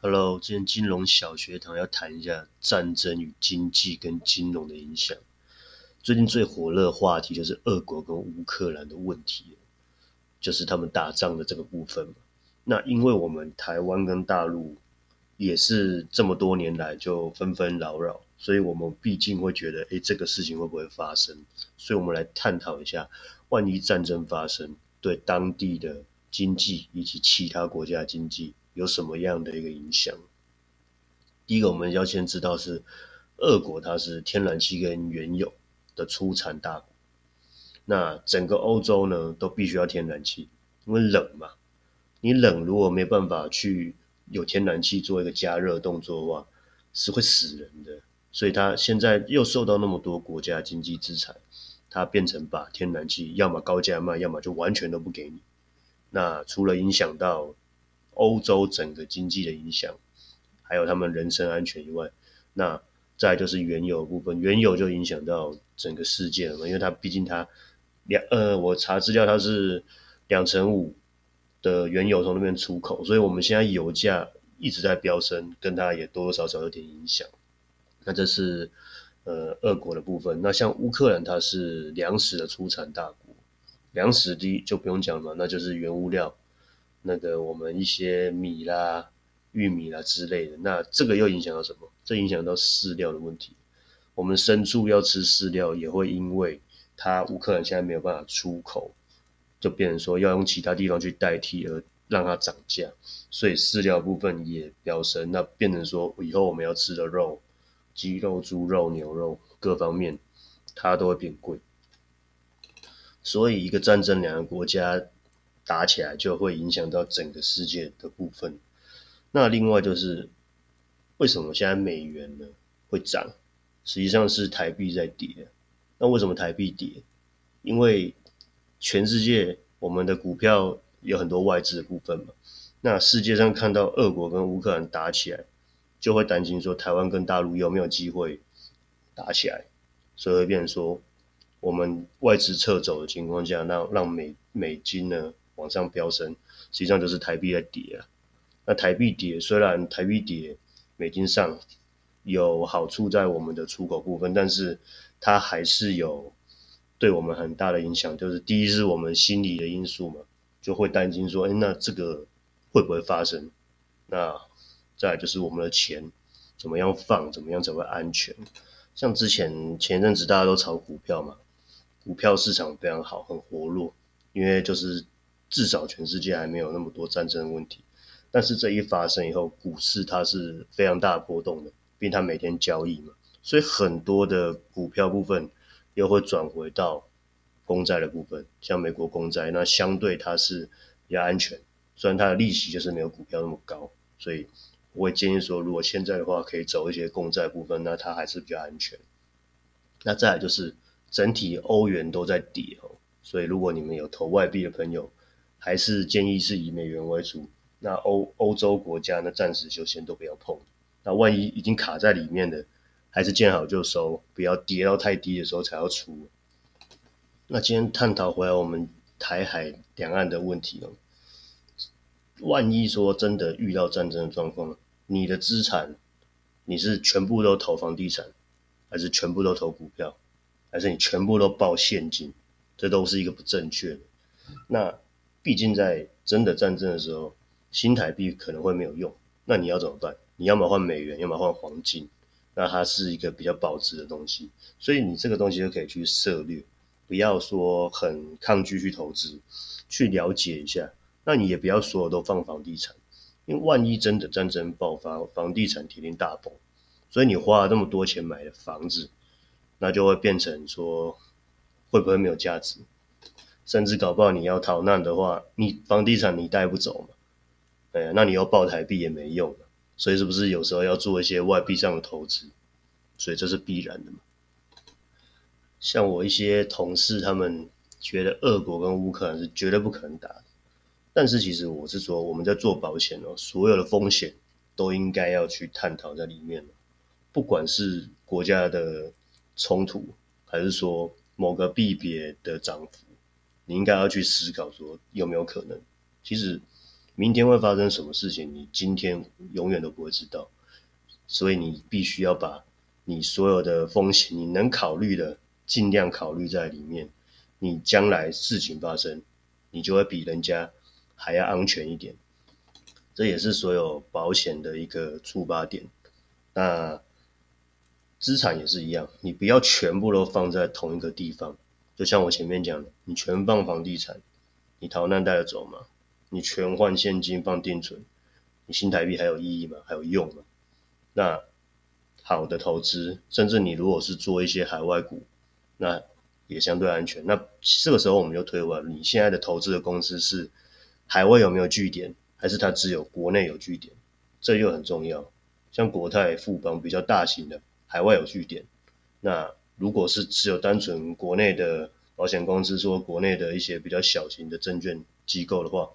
Hello，今天金融小学堂要谈一下战争与经济跟金融的影响。最近最火热的话题就是俄国跟乌克兰的问题，就是他们打仗的这个部分嘛。那因为我们台湾跟大陆也是这么多年来就纷纷扰扰，所以我们毕竟会觉得，哎，这个事情会不会发生？所以我们来探讨一下，万一战争发生，对当地的经济以及其他国家经济。有什么样的一个影响？第一个，我们要先知道是，俄国它是天然气跟原油的出产大国。那整个欧洲呢，都必须要天然气，因为冷嘛。你冷如果没办法去有天然气做一个加热动作的话，是会死人的。所以它现在又受到那么多国家经济制裁，它变成把天然气要么高价卖，要么就完全都不给你。那除了影响到欧洲整个经济的影响，还有他们人身安全以外，那再就是原油部分，原油就影响到整个世界了嘛，因为它毕竟它两呃，我查资料它是两成五的原油从那边出口，所以我们现在油价一直在飙升，跟它也多多少少有点影响。那这是呃俄国的部分，那像乌克兰它是粮食的出产大国，粮食第一就不用讲了，那就是原物料。那个我们一些米啦、玉米啦之类的，那这个又影响到什么？这影响到饲料的问题。我们牲畜要吃饲料，也会因为它乌克兰现在没有办法出口，就变成说要用其他地方去代替，而让它涨价，所以饲料部分也飙升。那变成说以后我们要吃的肉，鸡肉、猪肉、牛肉各方面，它都会变贵。所以一个战争，两个国家。打起来就会影响到整个世界的部分。那另外就是，为什么现在美元呢会涨？实际上是台币在跌。那为什么台币跌？因为全世界我们的股票有很多外资的部分嘛。那世界上看到俄国跟乌克兰打起来，就会担心说台湾跟大陆有没有机会打起来，所以会变成说我们外资撤走的情况下，那让美美金呢？往上飙升，实际上就是台币在跌啊。那台币跌，虽然台币跌，美金上有好处在我们的出口部分，但是它还是有对我们很大的影响。就是第一是我们心理的因素嘛，就会担心说，哎，那这个会不会发生？那再就是我们的钱怎么样放，怎么样才会安全？像之前前阵子大家都炒股票嘛，股票市场非常好，很活络，因为就是。至少全世界还没有那么多战争问题，但是这一发生以后，股市它是非常大波动的，毕竟它每天交易嘛，所以很多的股票部分又会转回到公债的部分，像美国公债，那相对它是比较安全，虽然它的利息就是没有股票那么高，所以我会建议说，如果现在的话可以走一些公债部分，那它还是比较安全。那再来就是整体欧元都在跌哦，所以如果你们有投外币的朋友，还是建议是以美元为主，那欧欧洲国家呢，暂时就先都不要碰。那万一已经卡在里面的，还是见好就收，不要跌到太低的时候才要出。那今天探讨回来我们台海两岸的问题哦，万一说真的遇到战争的状况，你的资产你是全部都投房地产，还是全部都投股票，还是你全部都报现金？这都是一个不正确的。那毕竟在真的战争的时候，新台币可能会没有用，那你要怎么办？你要么换美元，要么换黄金，那它是一个比较保值的东西，所以你这个东西就可以去涉略，不要说很抗拒去投资，去了解一下。那你也不要所有都放房地产，因为万一真的战争爆发，房地产铁定大崩，所以你花了那么多钱买的房子，那就会变成说会不会没有价值？甚至搞不好你要逃难的话，你房地产你带不走嘛？哎，那你要报台币也没用所以是不是有时候要做一些外币上的投资？所以这是必然的嘛。像我一些同事，他们觉得俄国跟乌克兰是绝对不可能打的，但是其实我是说，我们在做保险哦，所有的风险都应该要去探讨在里面不管是国家的冲突，还是说某个币别的涨幅。你应该要去思考说有没有可能？其实明天会发生什么事情，你今天永远都不会知道，所以你必须要把你所有的风险，你能考虑的尽量考虑在里面。你将来事情发生，你就会比人家还要安全一点。这也是所有保险的一个出发点。那资产也是一样，你不要全部都放在同一个地方。就像我前面讲的，你全放房地产，你逃难带得走吗？你全换现金放定存，你新台币还有意义吗？还有用吗？那好的投资，甚至你如果是做一些海外股，那也相对安全。那这个时候我们就推问：你现在的投资的公司是海外有没有据点，还是它只有国内有据点？这又很重要。像国泰、富邦比较大型的，海外有据点，那。如果是只有单纯国内的保险公司，说国内的一些比较小型的证券机构的话，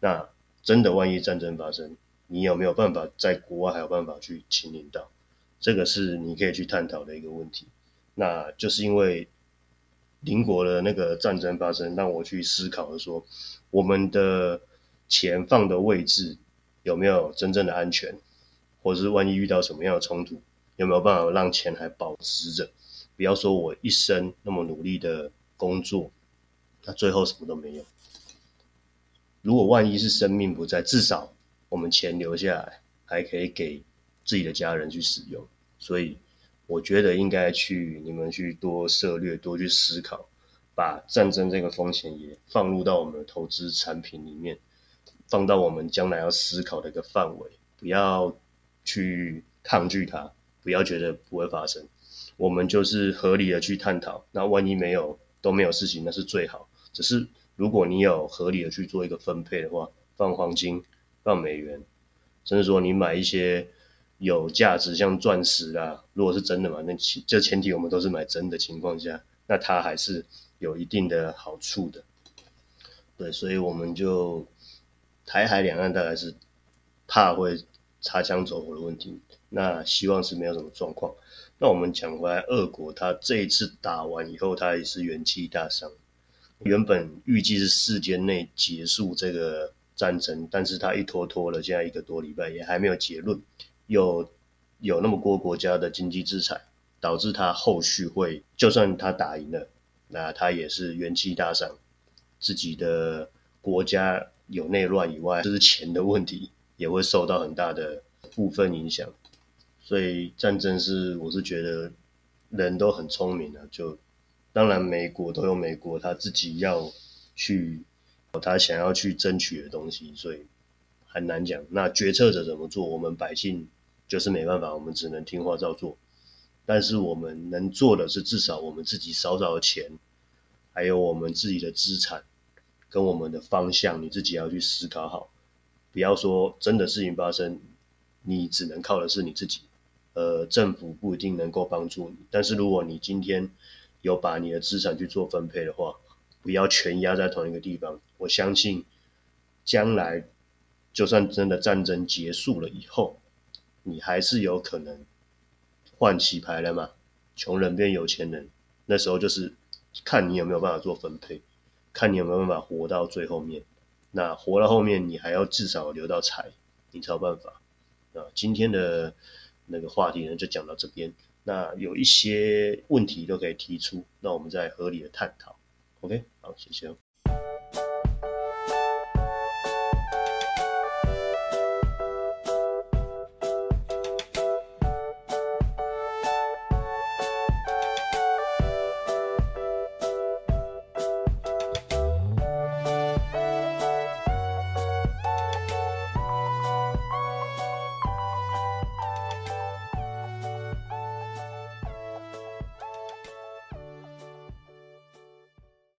那真的万一战争发生，你有没有办法在国外还有办法去清理到？这个是你可以去探讨的一个问题。那就是因为邻国的那个战争发生，让我去思考说，我们的钱放的位置有没有真正的安全，或者是万一遇到什么样的冲突，有没有办法让钱还保持着？不要说我一生那么努力的工作，那最后什么都没有。如果万一是生命不在，至少我们钱留下来，还可以给自己的家人去使用。所以我觉得应该去你们去多涉略，多去思考，把战争这个风险也放入到我们的投资产品里面，放到我们将来要思考的一个范围。不要去抗拒它，不要觉得不会发生。我们就是合理的去探讨，那万一没有都没有事情，那是最好。只是如果你有合理的去做一个分配的话，放黄金、放美元，甚至说你买一些有价值像钻石啊，如果是真的嘛，那这前提我们都是买真的情况下，那它还是有一定的好处的。对，所以我们就台海两岸大概是怕会擦枪走火的问题，那希望是没有什么状况。那我们讲回来，俄国他这一次打完以后，他也是元气大伤。原本预计是四天内结束这个战争，但是他一拖拖了，现在一个多礼拜也还没有结论。有有那么多国家的经济制裁，导致他后续会，就算他打赢了，那他也是元气大伤。自己的国家有内乱以外，就是钱的问题也会受到很大的部分影响。所以战争是，我是觉得人都很聪明的，就当然美国都有美国他自己要去他想要去争取的东西，所以很难讲。那决策者怎么做，我们百姓就是没办法，我们只能听话照做。但是我们能做的是，至少我们自己少少的钱，还有我们自己的资产跟我们的方向，你自己要去思考好，不要说真的事情发生，你只能靠的是你自己。呃，政府不一定能够帮助你，但是如果你今天有把你的资产去做分配的话，不要全压在同一个地方。我相信将来就算真的战争结束了以后，你还是有可能换洗牌了嘛，穷人变有钱人，那时候就是看你有没有办法做分配，看你有没有办法活到最后面。那活到后面，你还要至少留到财，你才有办法。啊，今天的。那个话题呢，就讲到这边。那有一些问题都可以提出，那我们再合理的探讨。OK，好，谢谢。